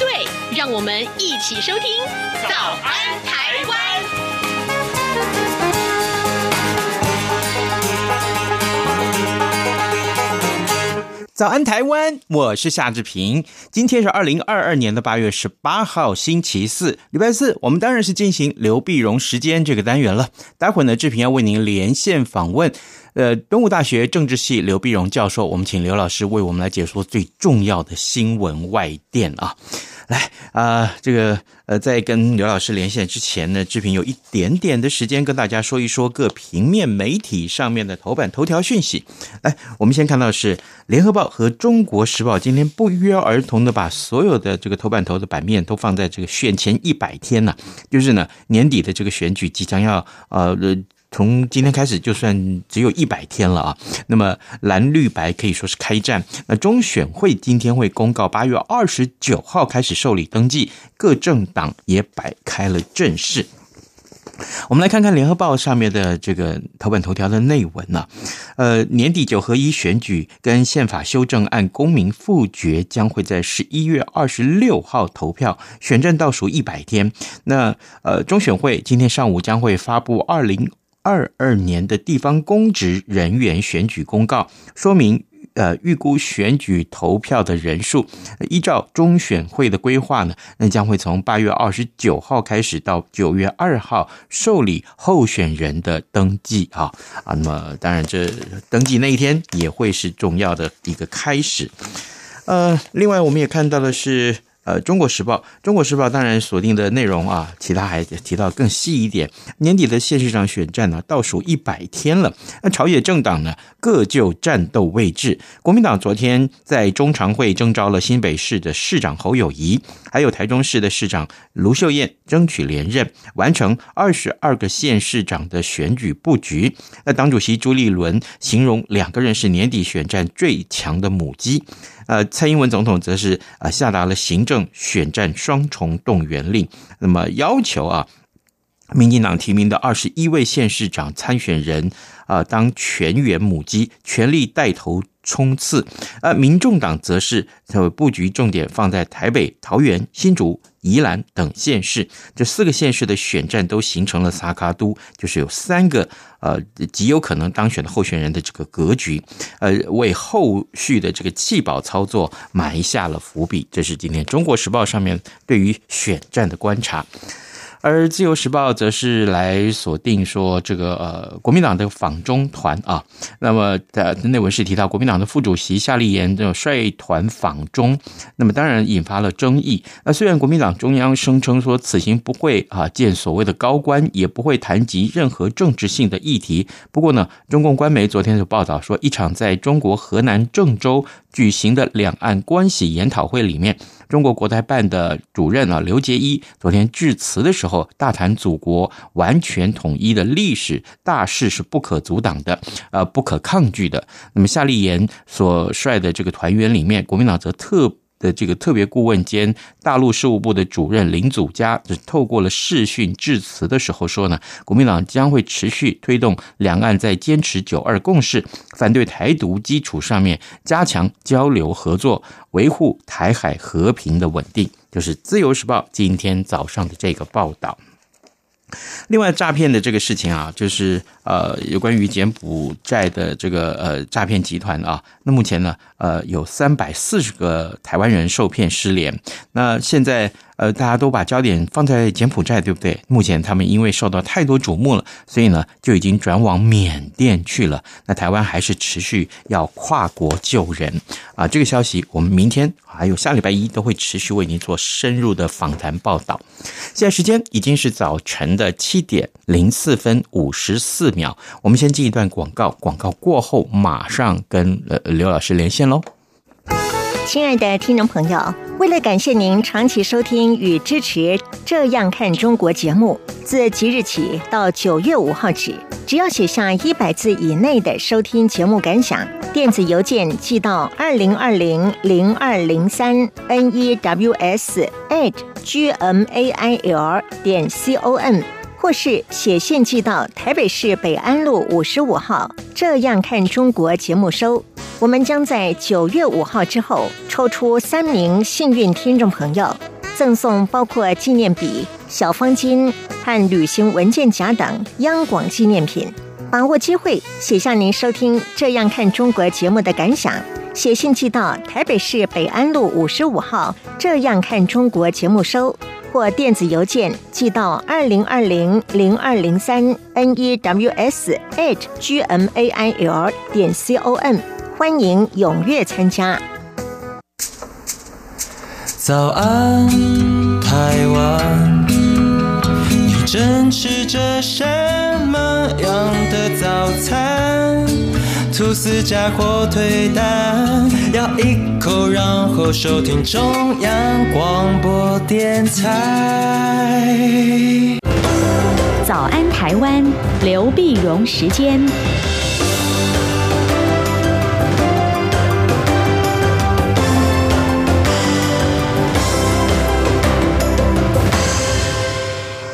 对，让我们一起收听《早安台湾》。早安台湾，我是夏志平。今天是二零二二年的八月十八号，星期四，礼拜四。我们当然是进行刘碧荣时间这个单元了。待会呢，志平要为您连线访问，呃，东吴大学政治系刘碧荣教授。我们请刘老师为我们来解说最重要的新闻外电啊。来啊、这个呃，在跟刘老师连线之前呢，志平有一点点的时间跟大家说一说各平面媒体上面的头版头条讯息。来，我们先看到是《联合报》和《中国时报》今天不约而同的把所有的这个头版头的版面都放在这个选前一百天呢，就是呢年底的这个选举即将要呃。从今天开始，就算只有一百天了啊。那么蓝绿白可以说是开战。那中选会今天会公告，八月二十九号开始受理登记，各政党也摆开了阵势。我们来看看联合报上面的这个头版头条的内文呢。呃，年底九合一选举跟宪法修正案公民复决将会在十一月二十六号投票，选战倒数一百天。那呃，中选会今天上午将会发布二零。二二年的地方公职人员选举公告说明，呃，预估选举投票的人数，依照中选会的规划呢，那将会从八月二十九号开始到九月二号受理候选人的登记啊啊，那么当然这登记那一天也会是重要的一个开始。呃，另外我们也看到的是。呃，《中国时报》《中国时报》当然锁定的内容啊，其他还提到更细一点。年底的县市长选战呢，倒数一百天了。那朝野政党呢，各就战斗位置。国民党昨天在中常会征召了新北市的市长侯友谊，还有台中市的市长卢秀燕，争取连任，完成二十二个县市长的选举布局。那党主席朱立伦形容两个人是年底选战最强的母鸡。呃，蔡英文总统则是啊下达了行政选战双重动员令，那么要求啊，民进党提名的二十一位县市长参选人啊当全员母鸡，全力带头冲刺。而民众党则是这布局重点放在台北、桃园、新竹。宜兰等县市，这四个县市的选战都形成了三脚督，就是有三个呃极有可能当选的候选人的这个格局，呃，为后续的这个弃保操作埋下了伏笔。这是今天《中国时报》上面对于选战的观察。而自由时报则是来锁定说，这个呃，国民党的访中团啊，那么的内文是提到国民党的副主席夏立言的率团访中，那么当然引发了争议。那虽然国民党中央声称说此行不会啊见所谓的高官，也不会谈及任何政治性的议题，不过呢，中共官媒昨天就报道说，一场在中国河南郑州举行的两岸关系研讨会里面。中国国台办的主任啊，刘结一昨天致辞的时候，后大谈祖国完全统一的历史大势是不可阻挡的，呃，不可抗拒的。那么夏立言所率的这个团员里面，国民党则特。的这个特别顾问兼大陆事务部的主任林祖嘉，就透过了视讯致辞的时候说呢，国民党将会持续推动两岸在坚持九二共识、反对台独基础上面加强交流合作，维护台海和平的稳定。就是《自由时报》今天早上的这个报道。另外，诈骗的这个事情啊，就是呃，有关于柬埔寨的这个呃诈骗集团啊，那目前呢，呃，有三百四十个台湾人受骗失联，那现在。呃，大家都把焦点放在柬埔寨，对不对？目前他们因为受到太多瞩目了，所以呢，就已经转往缅甸去了。那台湾还是持续要跨国救人啊！这个消息，我们明天还有下礼拜一都会持续为您做深入的访谈报道。现在时间已经是早晨的七点零四分五十四秒，我们先进一段广告，广告过后马上跟呃刘老师连线喽。亲爱的听众朋友。为了感谢您长期收听与支持《这样看中国》节目，自即日起到九月五号止，只要写下一百字以内的收听节目感想，电子邮件寄到二零二零零二零三 news at gmail 点 com，或是写信寄到台北市北安路五十五号《这样看中国》节目收。我们将在九月五号之后抽出三名幸运听众朋友，赠送包括纪念笔、小方巾和旅行文件夹等央广纪念品。把握机会，写下您收听《这样看中国》节目的感想，写信寄到台北市北安路五十五号《这样看中国》节目收，或电子邮件寄到二零二零零二零三 n e w s h g m a i l 点 c o m，。欢迎踊跃参加。早安，台湾，你正吃着什么样的早餐？吐司加火腿蛋，咬一口，然后收听中央广播电台。早安，台湾，刘碧荣时间。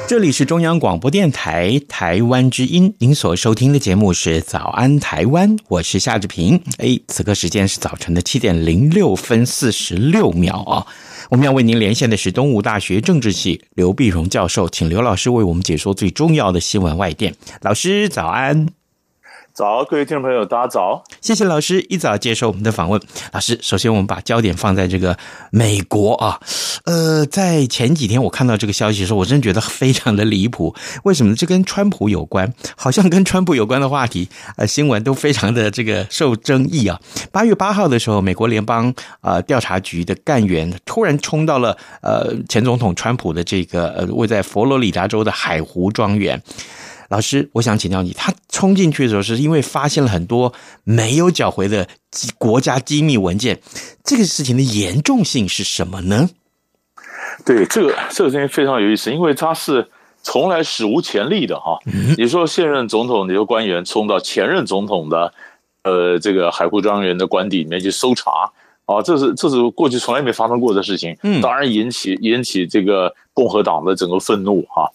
这里是中央广播电台台湾之音，您所收听的节目是《早安台湾》，我是夏志平。哎，此刻时间是早晨的七点零六分四十六秒啊！我们要为您连线的是东吴大学政治系刘碧荣教授，请刘老师为我们解说最重要的新闻外电。老师早安。早，各位听众朋友，大家早！谢谢老师一早接受我们的访问。老师，首先我们把焦点放在这个美国啊，呃，在前几天我看到这个消息的时候，我真觉得非常的离谱。为什么？这跟川普有关，好像跟川普有关的话题，呃，新闻都非常的这个受争议啊。八月八号的时候，美国联邦呃调查局的干员突然冲到了呃前总统川普的这个呃位在佛罗里达州的海湖庄园。老师，我想请教你，他冲进去的时候，是因为发现了很多没有缴回的国家机密文件，这个事情的严重性是什么呢？对，这个这个事情非常有意思，因为他是从来史无前例的哈。嗯、你说现任总统的一个官员冲到前任总统的呃这个海湖庄园的官邸里面去搜查啊，这是这是过去从来没发生过的事情，嗯，当然引起引起这个共和党的整个愤怒哈。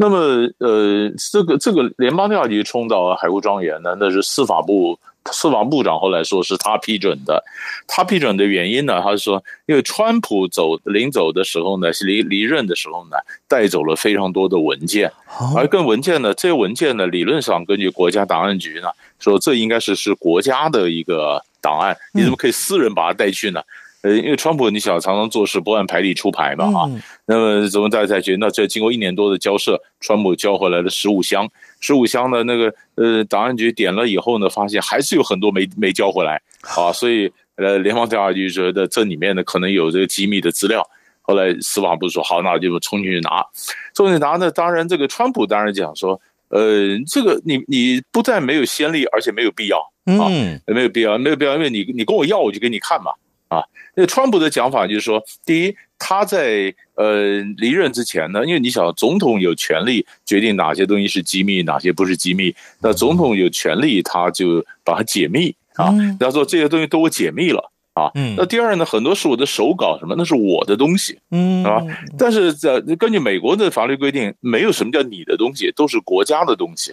那么，呃，这个这个联邦调查局冲到海湖庄园呢，那是司法部司法部长后来说是他批准的。他批准的原因呢，他是说，因为川普走临走的时候呢，离离任的时候呢，带走了非常多的文件，而跟文件呢，这些文件呢，理论上根据国家档案局呢，说这应该是是国家的一个档案，你怎么可以私人把它带去呢？呃，因为川普，你想常常做事不按牌理出牌嘛，哈、嗯，那么怎么再再去？那这经过一年多的交涉，川普交回来了十五箱，十五箱的那个呃档案局点了以后呢，发现还是有很多没没交回来，啊，所以呃联邦调查局觉得这里面呢可能有这个机密的资料，后来司法部说好，那就冲进去拿，冲进去拿呢，当然这个川普当然讲说，呃，这个你你不但没有先例，而且没有必要，啊，没有必要，没有必要，因为你你跟我要，我就给你看嘛。啊，那川普的讲法就是说，第一，他在呃离任之前呢，因为你想，总统有权利决定哪些东西是机密，哪些不是机密，那总统有权利，他就把它解密啊，他说这些东西都我解密了。啊，嗯，那第二呢，很多是我的手稿什么，那是我的东西，嗯，啊，但是在根据美国的法律规定，没有什么叫你的东西，都是国家的东西，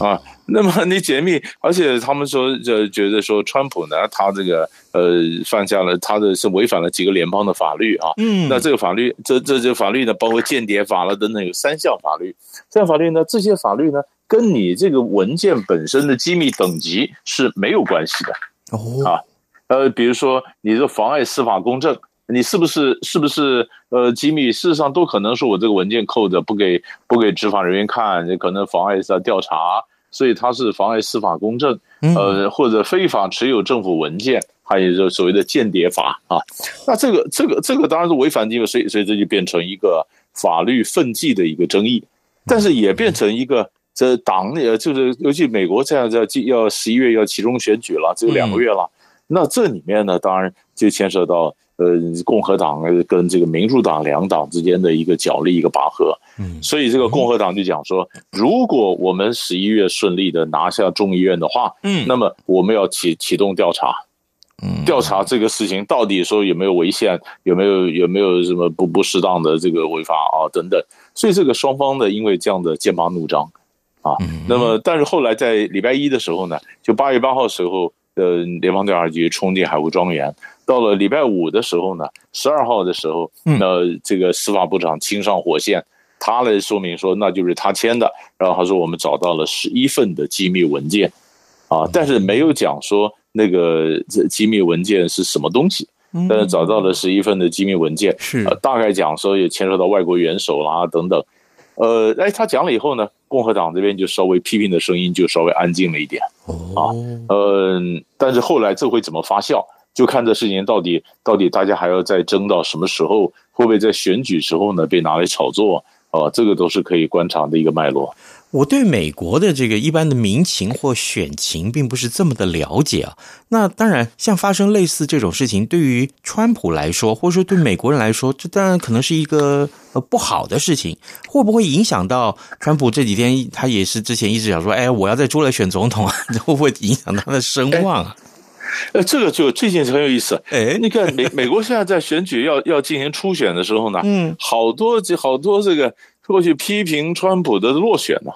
啊，那么你解密，而且他们说，就觉得说，川普呢，他这个呃犯下了他的是违反了几个联邦的法律啊，嗯，那这个法律，这这这法律呢，包括间谍法了等等，有三项法律，三项法律呢，这些法律呢，跟你这个文件本身的机密等级是没有关系的，哦，啊。呃，比如说，你这妨碍司法公正，你是不是是不是呃机密？事实上，都可能是我这个文件扣着，不给不给执法人员看，也可能妨碍他调查，所以他是妨碍司法公正。呃，或者非法持有政府文件，还有就所谓的间谍法啊。那这个这个这个当然是违反这个，所以所以这就变成一个法律分际的一个争议，但是也变成一个这党呃，就是尤其美国这样在要十一月要其中选举了，只有两个月了。那这里面呢，当然就牵涉到呃共和党跟这个民主党两党之间的一个角力一个拔河。嗯，所以这个共和党就讲说，如果我们十一月顺利的拿下众议院的话，嗯，那么我们要启启动调查，嗯，调查这个事情到底说有没有违宪，有没有有没有什么不不适当的这个违法啊等等。所以这个双方的因为这样的剑拔弩张。啊，那么但是后来在礼拜一的时候呢，就八月八号时候的联邦调查局冲进海湖庄园，到了礼拜五的时候呢，十二号的时候，那这个司法部长亲上火线，他来说明说那就是他签的，然后他说我们找到了十一份的机密文件，啊，但是没有讲说那个机密文件是什么东西，但是找到了十一份的机密文件，是大概讲说也牵涉到外国元首啦等等。呃，哎，他讲了以后呢，共和党这边就稍微批评的声音就稍微安静了一点，啊，嗯，但是后来这会怎么发酵，就看这事情到底到底大家还要再争到什么时候，会不会在选举时候呢被拿来炒作，啊，这个都是可以观察的一个脉络。我对美国的这个一般的民情或选情并不是这么的了解啊。那当然，像发生类似这种事情，对于川普来说，或者说对美国人来说，这当然可能是一个呃不好的事情。会不会影响到川普这几天？他也是之前一直想说，哎，我要在出来选总统啊，会不会影响他的声望啊？呃，这个就这件事很有意思。哎，你看美美国现在在选举要要进行初选的时候呢，嗯，好多这好多这个。过去批评川普的落选呢，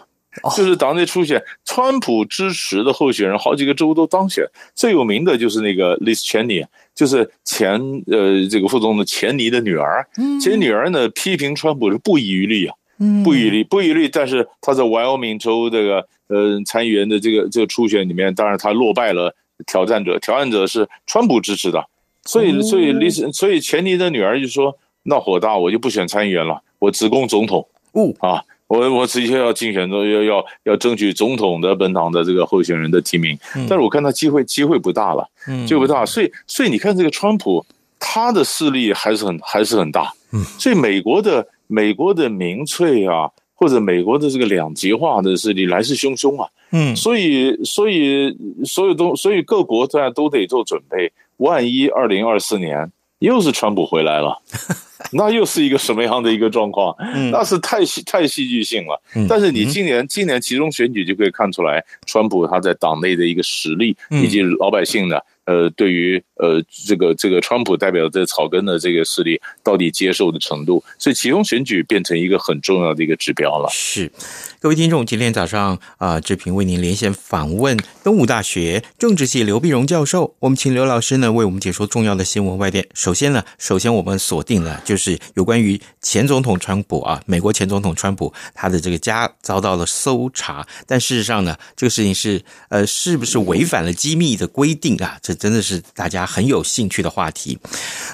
就是党内初选，川普支持的候选人好几个州都当选，最有名的就是那个 Liz Cheney，就是前呃这个副总统钱尼的女儿，其实女儿呢批评川普是不遗余力啊，不遗余力，不遗余力，但是他在 Wyoming 州这个呃参议员的这个这个初选里面，当然他落败了挑战者，挑战者是川普支持的，所以所以 Liz 所以钱尼的女儿就说，那火大，我就不选参议员了，我只攻总统。哦。啊，我我直接要竞选中要要要争取总统的本党的这个候选人的提名，但是我看他机会机会不大了，嗯，机会不大，所以所以你看这个川普他的势力还是很还是很大，嗯，所以美国的美国的民粹啊，或者美国的这个两极化的势力来势汹汹啊，嗯，所以所以所有东所以各国现在都得做准备，万一二零二四年又是川普回来了。那又是一个什么样的一个状况？那是太戏太戏剧性了。但是你今年今年其中选举就可以看出来，川普他在党内的一个实力，以及老百姓呢。呃，对于呃这个这个川普代表的这草根的这个势力，到底接受的程度，所以其中选举变成一个很重要的一个指标了。是，各位听众，今天早上啊，志平为您连线访问东吴大学政治系刘碧荣教授，我们请刘老师呢为我们解说重要的新闻外电。首先呢，首先我们锁定了就是有关于前总统川普啊，美国前总统川普他的这个家遭到了搜查，但事实上呢，这个事情是呃是不是违反了机密的规定啊？这真的是大家很有兴趣的话题。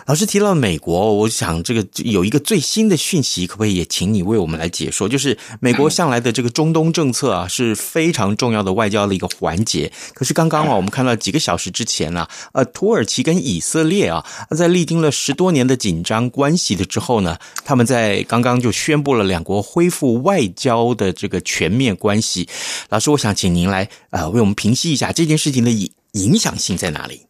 老师提到美国，我想这个有一个最新的讯息，可不可以也请你为我们来解说？就是美国向来的这个中东政策啊，是非常重要的外交的一个环节。可是刚刚啊，我们看到几个小时之前啊，呃，土耳其跟以色列啊，在历经了十多年的紧张关系的之后呢，他们在刚刚就宣布了两国恢复外交的这个全面关系。老师，我想请您来呃为我们平息一下这件事情的影影响性在哪里？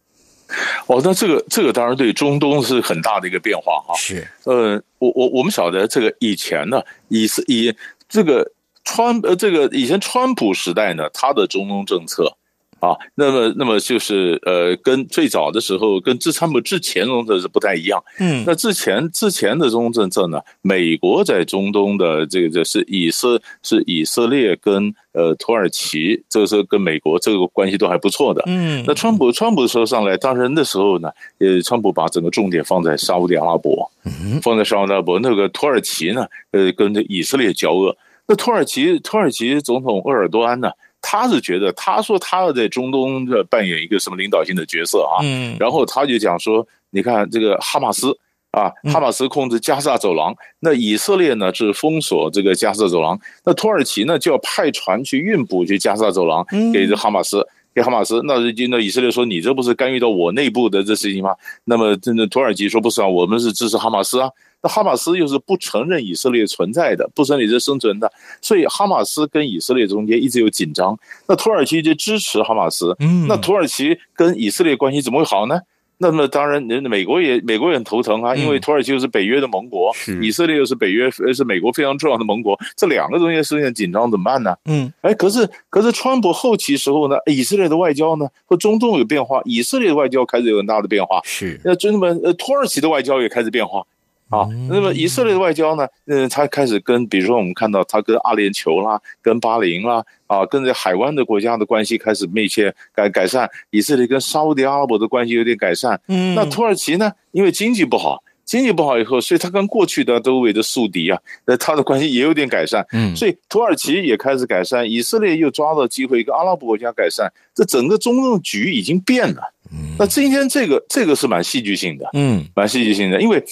哦，那这个这个当然对中东是很大的一个变化哈。是，呃，我我我们晓得这个以前呢，以是以这个川呃这个以前川普时代呢，他的中东政策。啊，那么，那么就是呃，跟最早的时候，跟之川普之前中的是不太一样。嗯，那之前之前的中东政策呢，美国在中东的这个是以色是以色列跟呃土耳其，这个时候跟美国这个关系都还不错的。嗯，那川普川普的时候上来，当然那时候呢，呃，川普把整个重点放在沙乌地阿拉伯，嗯，放在沙乌地阿拉伯，那个土耳其呢，呃，跟这以色列交恶。那土耳其土耳其总统鄂尔多安呢？他是觉得，他说他要在中东这扮演一个什么领导性的角色啊？嗯，然后他就讲说，你看这个哈马斯啊，哈马斯控制加沙走廊，那以色列呢是封锁这个加沙走廊，那土耳其呢就要派船去运补去加沙走廊，给这哈马斯，给哈马斯。那那以色列说，你这不是干预到我内部的这事情吗？那么真的土耳其说不是啊，我们是支持哈马斯啊。那哈马斯又是不承认以色列存在的，不承认以色列生存的，所以哈马斯跟以色列中间一直有紧张。那土耳其就支持哈马斯，嗯，那土耳其跟以色列关系怎么会好呢？那么当然，人美国也美国也很头疼啊，因为土耳其又是北约的盟国，是以色列又是北约是美国非常重要的盟国，这两个东西出现紧张，怎么办呢？嗯，哎，可是可是川普后期时候呢，以色列的外交呢和中东有变化，以色列的外交开始有很大的变化，是那真的么呃土耳其的外交也开始变化。啊，那么以色列的外交呢？嗯，他开始跟，比如说我们看到他跟阿联酋啦，跟巴林啦，啊，跟这海湾的国家的关系开始密切改改善。以色列跟沙乌地阿拉伯的关系有点改善。嗯，那土耳其呢？因为经济不好，经济不好以后，所以他跟过去的周围的宿敌啊，那他的关系也有点改善。嗯，所以土耳其也开始改善，以色列又抓到机会跟阿拉伯国家改善，这整个中东局已经变了。嗯，那今天这个这个是蛮戏剧性的。嗯，蛮戏剧性的，因为。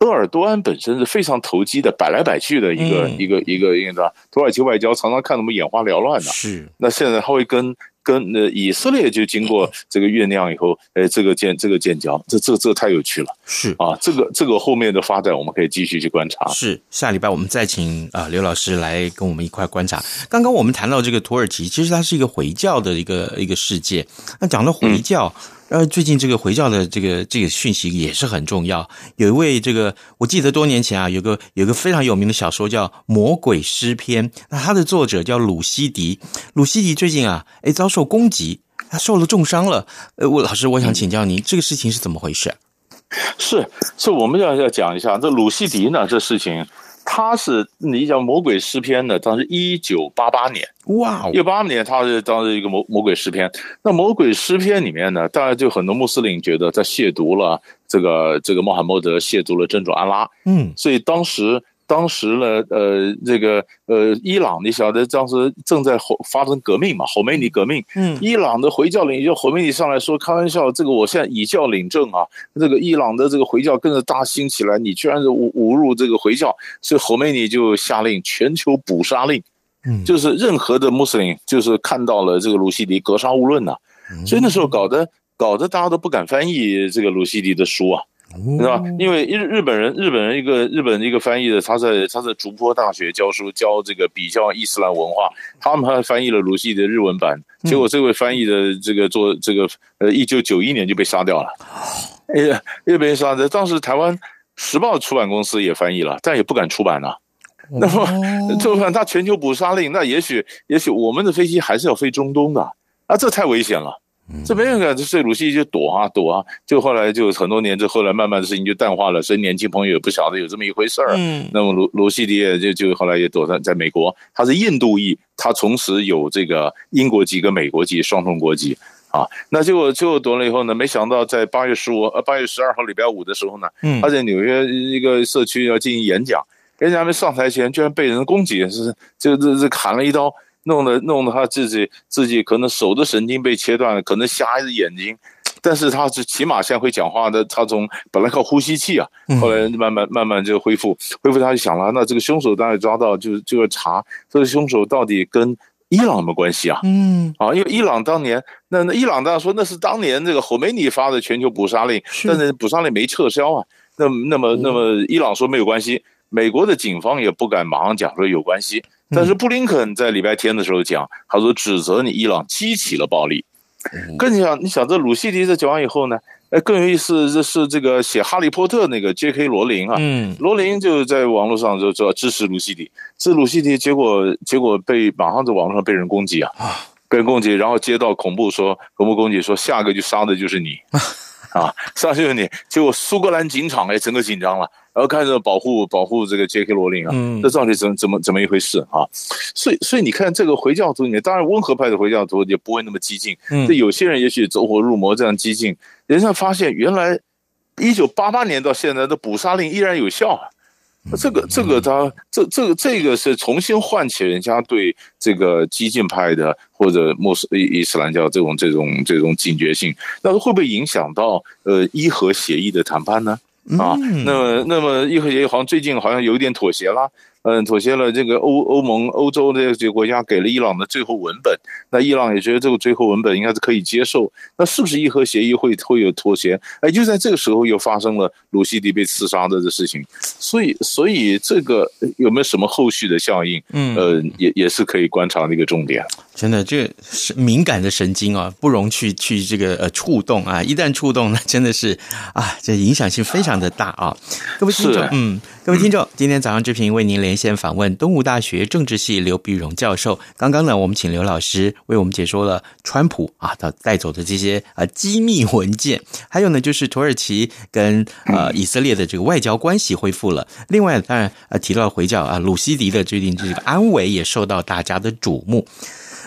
鄂尔多安本身是非常投机的，摆来摆去的一个、嗯、一个一个一个土耳其外交常常看得我们眼花缭乱的。是，那现在他会跟跟呃以色列就经过这个酝酿以后，哎，这个建这个建交，这这这太有趣了。是啊，这个这个后面的发展我们可以继续去观察。是，下礼拜我们再请啊、呃、刘老师来跟我们一块观察。刚刚我们谈到这个土耳其，其实它是一个回教的一个一个世界。那讲到回教。嗯呃，最近这个回教的这个这个讯息也是很重要。有一位这个，我记得多年前啊，有个有个非常有名的小说叫《魔鬼诗篇》，那它的作者叫鲁西迪。鲁西迪最近啊，哎遭受攻击，他受了重伤了。呃，我老师，我想请教您，这个事情是怎么回事？是，是我们要要讲一下这鲁西迪呢，这事情。他是你讲魔鬼诗篇的，当时一九八八年，哇，一八年他是当时一个魔魔鬼诗篇。那魔鬼诗篇里面呢，当然就很多穆斯林觉得在亵渎了这个这个穆罕默德，亵渎了真主安拉，嗯，所以当时。当时呢，呃，这个呃，伊朗你晓得，当时正在发生革命嘛，侯梅尼革命。嗯，伊朗的回教领袖侯梅尼上来说，开玩笑，这个我现在以教领政啊，这个伊朗的这个回教跟着大兴起来，你居然是侮侮辱这个回教，所以侯梅尼就下令全球捕杀令，嗯，就是任何的穆斯林，就是看到了这个鲁西迪格杀勿论呐，所以那时候搞得搞得大家都不敢翻译这个鲁西迪的书啊。是吧？因为日日本人，日本人一个日本一个翻译的，他在他在竹坡大学教书，教这个比较伊斯兰文化，他们还翻译了鲁西的日文版，结果这位翻译的这个做这个呃，一九九一年就被杀掉了。哎呀，又被杀的。当时台湾时报出版公司也翻译了，但也不敢出版了。那么就算他全球捕杀令，那也许也许我们的飞机还是要飞中东的，啊，这太危险了。这没人敢，这这鲁西就躲啊躲啊，就后来就很多年之后来慢慢的事情就淡化了，所以年轻朋友也不晓得有这么一回事儿。嗯，那么鲁鲁西迪也就就后来也躲在在美国，他是印度裔，他同时有这个英国籍跟美国籍双重国籍啊。那结果最后躲了以后呢，没想到在八月十五呃八月十二号礼拜五的时候呢，他在纽约一个社区要进行演讲，演讲还没上台前居然被人攻击，是这这这砍了一刀。弄得弄得他自己自己可能手的神经被切断了，可能瞎一只眼睛，但是他是起码现在会讲话的。他从本来靠呼吸器啊，后来慢慢慢慢就恢复恢复。他就想了，那这个凶手当然抓到，就就要查这个凶手到底跟伊朗有没有关系啊？嗯，啊，因为伊朗当年那那伊朗当然说那是当年这个侯梅尼发的全球捕杀令，但是捕杀令没撤销啊。那那么那么伊朗说没有关系，美国的警方也不敢马上讲说有关系。但是布林肯在礼拜天的时候讲，他说指责你伊朗激起了暴力。更想你想这鲁西迪在讲完以后呢，哎，更有意思，这是这个写《哈利波特》那个 J.K. 罗琳啊，嗯，罗琳就在网络上就说支持鲁西迪，这鲁西迪，结果结果被马上在网络上被人攻击啊，被人攻击，然后接到恐怖说恐怖攻击说下个就杀的就是你。啊，上去你，结果苏格兰警场哎，整个紧张了，然后开始保护保护这个杰克罗琳啊，嗯，这到底怎么怎么怎么一回事啊？所以所以你看这个回教徒里面，当然温和派的回教徒也不会那么激进，嗯，这有些人也许走火入魔这样激进，人家发现原来一九八八年到现在的捕杀令依然有效啊。这个这个他这这个这个是重新唤起人家对这个激进派的或者穆斯伊斯兰教这种这种这种警觉性，那会不会影响到呃伊核协议的谈判呢？啊，那么那么伊核协议好像最近好像有一点妥协了。嗯，妥协了。这个欧欧盟、欧洲的这个国家给了伊朗的最后文本，那伊朗也觉得这个最后文本应该是可以接受。那是不是伊核协议会会有妥协？哎，就在这个时候又发生了鲁西迪被刺杀的这事情，所以所以这个有没有什么后续的效应？嗯，呃，也也是可以观察的一个重点。真的，这个是敏感的神经啊，不容去去这个呃触动啊，一旦触动，那真的是啊，这影响性非常的大啊。各位听众，嗯，各位听众，今天早上志平为您连线访问东吴大学政治系刘必荣教授。刚刚呢，我们请刘老师为我们解说了川普啊他带走的这些啊机密文件，还有呢就是土耳其跟呃 以色列的这个外交关系恢复了。另外，当然呃提到了回教啊鲁西迪的最近这个安危也受到大家的瞩目。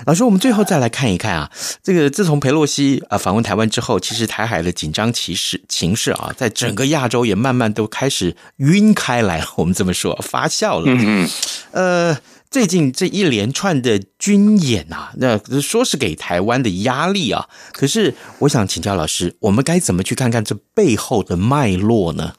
老师，我们最后再来看一看啊，这个自从佩洛西啊访问台湾之后，其实台海的紧张情势情势啊，在整个亚洲也慢慢都开始晕开来了。我们这么说，发酵了。嗯嗯。呃，最近这一连串的军演啊，那说是给台湾的压力啊，可是我想请教老师，我们该怎么去看看这背后的脉络呢？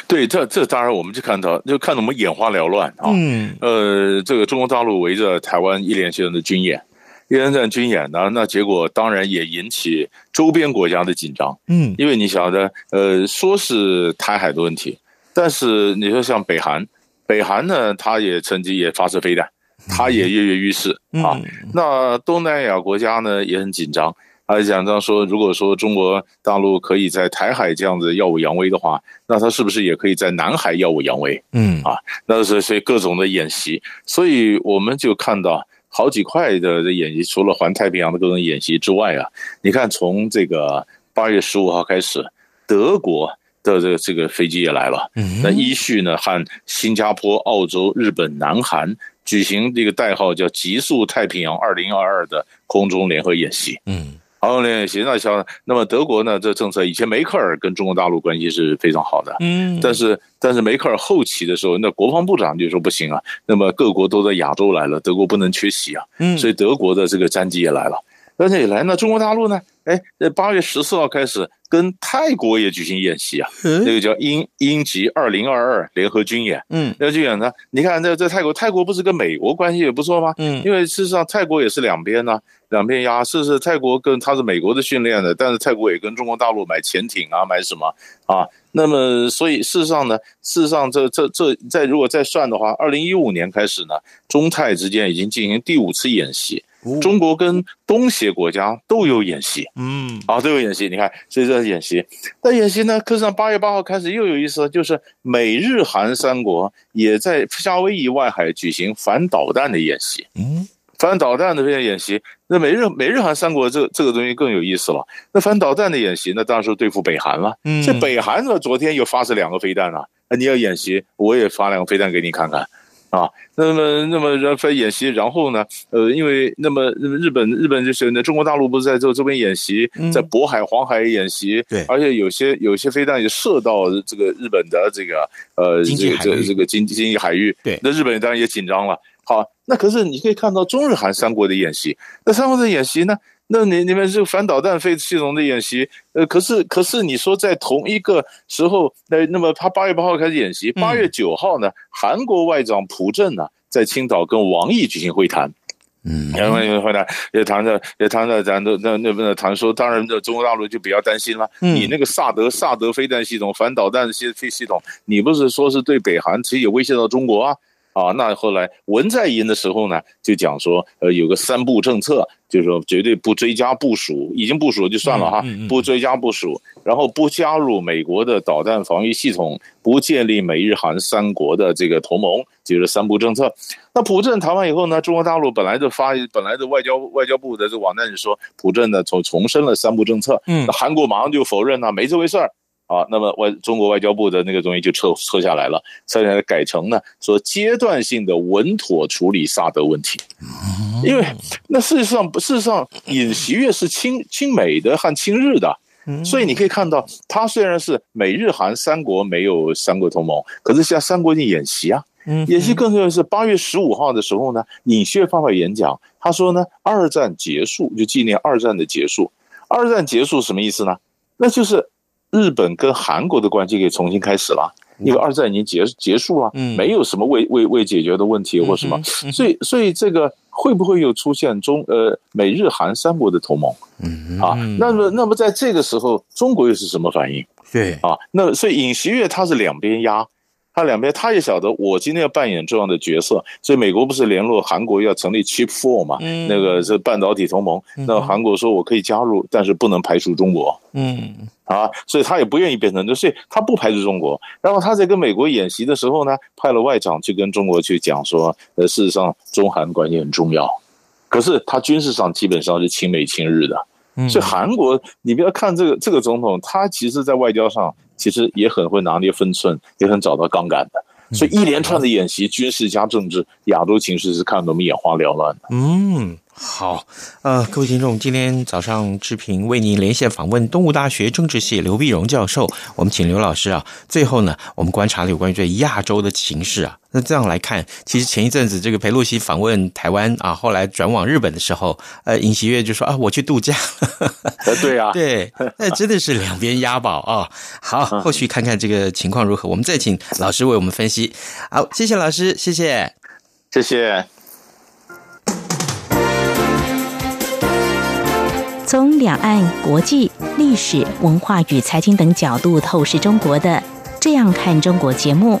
对，这这当然，我们就看到，就看到我们眼花缭乱啊。嗯，呃，这个中国大陆围着台湾一连串的军演，一连串军演呢，那结果当然也引起周边国家的紧张。嗯，因为你晓得，呃，说是台海的问题，但是你说像北韩，北韩呢，它也曾经也发射飞弹，它也跃跃欲试啊。那东南亚国家呢也很紧张。他讲这样说，如果说中国大陆可以在台海这样子耀武扬威的话，那他是不是也可以在南海耀武扬威？嗯啊，那是所以各种的演习，所以我们就看到好几块的的演习，除了环太平洋的各种演习之外啊，你看从这个八月十五号开始，德国的这个这个飞机也来了，嗯，那依序呢和新加坡、澳洲、日本、南韩举行这个代号叫“极速太平洋二零二二”的空中联合演习，嗯。好，那行那行那么德国呢？这政策以前梅克尔跟中国大陆关系是非常好的，嗯，但是但是梅克尔后期的时候，那国防部长就说不行啊，那么各国都在亚洲来了，德国不能缺席啊，嗯，所以德国的这个战机也来了，而且也来，那中国大陆呢？哎，那八月十四号开始跟泰国也举行演习啊，嗯，那个叫英英吉二零二二联合军演，嗯，那个军演呢，你看在在泰国，泰国不是跟美国关系也不错吗？嗯，因为事实上泰国也是两边呢。两边压，是是泰国跟他是美国的训练的，但是泰国也跟中国大陆买潜艇啊，买什么啊？那么所以事实上呢，事实上这这这在如果再算的话，二零一五年开始呢，中泰之间已经进行第五次演习，中国跟东协国家都有演习，嗯，啊都有演习。你看，所以这演习，那演习呢，可是八月八号开始又有意思，就是美日韩三国也在夏威夷外海举行反导弹的演习，嗯。反导弹的这些演习，那美日美日韩三国这这个东西更有意思了。那反导弹的演习，那当然是对付北韩了。嗯，这北韩呢，昨天又发射两个飞弹了。那，你要演习，我也发两个飞弹给你看看啊。那么那么人飞演习，然后呢，呃，因为那么日本日本就是那中国大陆不是在这这边演习，在渤海、黄海演习，对，而且有些有些飞弹也射到这个日本的这个呃这个这这个经经济海域，对，那日本当然也紧张了。好，那可是你可以看到中日韩三国的演习，那三国的演习呢？那你你们这个反导弹飞系统的演习，呃，可是可是你说在同一个时候，那那么他八月八号开始演习，八月九号呢，韩国外长朴正呢在青岛跟王毅举行会谈，嗯，然后会来也谈着也谈着咱都那那边谈说，当然这中国大陆就比较担心了，你那个萨德萨德飞弹系统反导弹系飞系统，你不是说是对北韩其实也威胁到中国啊？啊，那后来文在寅的时候呢，就讲说，呃，有个三不政策，就是说绝对不追加部署，已经部署了就算了哈，不追加部署，然后不加入美国的导弹防御系统，不建立美日韩三国的这个同盟，就是三不政策。那朴正谈完以后呢，中国大陆本来就发，本来的外交外交部的这个网站就说，朴正呢重重申了三不政策，嗯，那韩国马上就否认了，没这回事儿。啊，那么外中国外交部的那个东西就撤撤下来了，撤下来改成呢说阶段性的稳妥处理萨德问题，因为那事实上事实上尹锡悦是亲亲美的和亲日的，所以你可以看到，他虽然是美日韩三国没有三国同盟，可是现在三国在演习啊，演习更重要的是八月十五号的时候呢，尹锡悦发表演讲，他说呢，二战结束就纪念二战的结束，二战结束什么意思呢？那就是。日本跟韩国的关系可以重新开始了，因为二战已经结结束了，没有什么未未未解决的问题或什么，所以所以这个会不会又出现中呃美日韩三国的同盟？嗯啊，那么那么在这个时候，中国又是什么反应？对。啊，那所以尹锡悦他是两边压，他两边他也晓得我今天要扮演重要的角色，所以美国不是联络韩国要成立 Chip Four 嘛？嗯，那个是半导体同盟。那韩国说我可以加入，但是不能排除中国。嗯，啊，所以他也不愿意变成这，所以他不排除中国。然后他在跟美国演习的时候呢，派了外长去跟中国去讲说，呃，事实上中韩关系很重要。可是他军事上基本上是亲美亲日的。所以韩国，你不要看这个这个总统，他其实在外交上其实也很会拿捏分寸，也很找到杠杆的。所以一连串的演习，军事加政治，亚洲情势是看得我们眼花缭乱的。嗯。好，呃，各位听众，今天早上志平为您连线访问东吴大学政治系刘碧荣教授。我们请刘老师啊，最后呢，我们观察了有关于这亚洲的情势啊。那这样来看，其实前一阵子这个裴洛西访问台湾啊，后来转往日本的时候，呃，尹锡悦就说啊，我去度假。对啊，对，那真的是两边押宝啊。好，后续看看这个情况如何，我们再请老师为我们分析。好，谢谢老师，谢谢，谢谢。从两岸、国际、历史文化与财经等角度透视中国的《这样看中国》节目，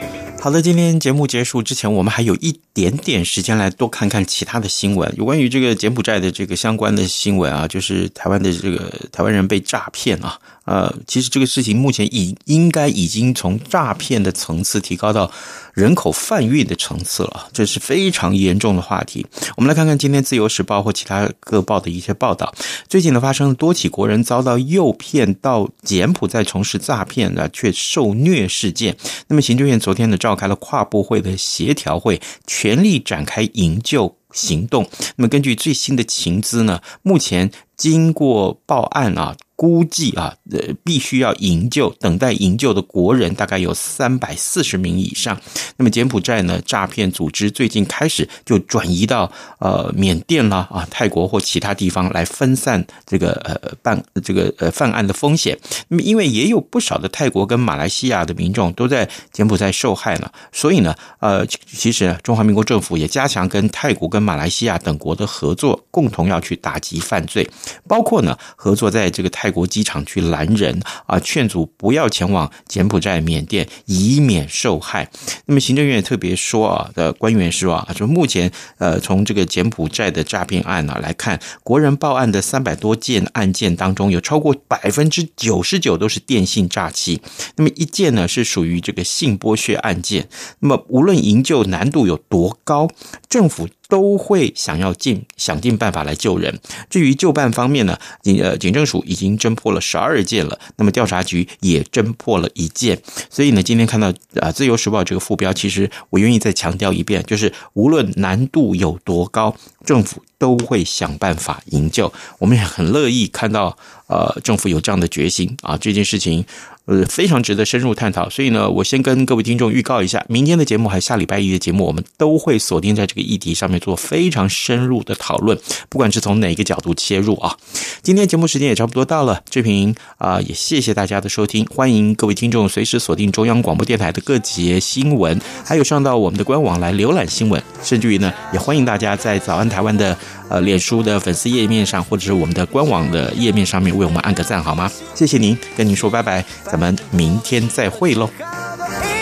好的，今天节目结束之前，我们还有一点点时间来多看看其他的新闻，有关于这个柬埔寨的这个相关的新闻啊，就是台湾的这个台湾人被诈骗啊。呃，其实这个事情目前已应该已经从诈骗的层次提高到人口贩运的层次了，这是非常严重的话题。我们来看看今天《自由时报》或其他各报的一些报道。最近呢，发生了多起国人遭到诱骗到柬埔寨从事诈骗的却受虐事件。那么，行政院昨天呢，召开了跨部会的协调会，全力展开营救行动。那么，根据最新的情资呢，目前经过报案啊。估计啊，呃，必须要营救、等待营救的国人大概有三百四十名以上。那么柬埔寨呢，诈骗组织最近开始就转移到呃缅甸啦、啊泰国或其他地方来分散这个呃办这个呃犯案的风险。那么因为也有不少的泰国跟马来西亚的民众都在柬埔寨受害了，所以呢，呃，其实中华民国政府也加强跟泰国跟马来西亚等国的合作，共同要去打击犯罪，包括呢合作在这个泰。国机场去拦人啊，劝阻不要前往柬埔寨、缅甸，以免受害。那么行政院也特别说啊，的官员说啊，说目前呃，从这个柬埔寨的诈骗案呢来看，国人报案的三百多件案件当中，有超过百分之九十九都是电信诈欺。那么一件呢是属于这个性剥削案件。那么无论营救难度有多高，政府。都会想要尽想尽办法来救人。至于救办方面呢，警呃警政署已经侦破了十二件了，那么调查局也侦破了一件。所以呢，今天看到啊《自由时报》这个副标，其实我愿意再强调一遍，就是无论难度有多高，政府都会想办法营救。我们也很乐意看到呃政府有这样的决心啊，这件事情。呃，非常值得深入探讨。所以呢，我先跟各位听众预告一下，明天的节目还有下礼拜一的节目，我们都会锁定在这个议题上面做非常深入的讨论，不管是从哪个角度切入啊。今天节目时间也差不多到了，志平啊，也谢谢大家的收听，欢迎各位听众随时锁定中央广播电台的各节新闻，还有上到我们的官网来浏览新闻，甚至于呢，也欢迎大家在早安台湾的呃脸书的粉丝页面上，或者是我们的官网的页面上面为我们按个赞好吗？谢谢您，跟您说拜拜，咱们明天再会喽。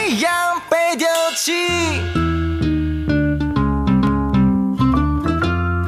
一样被丢弃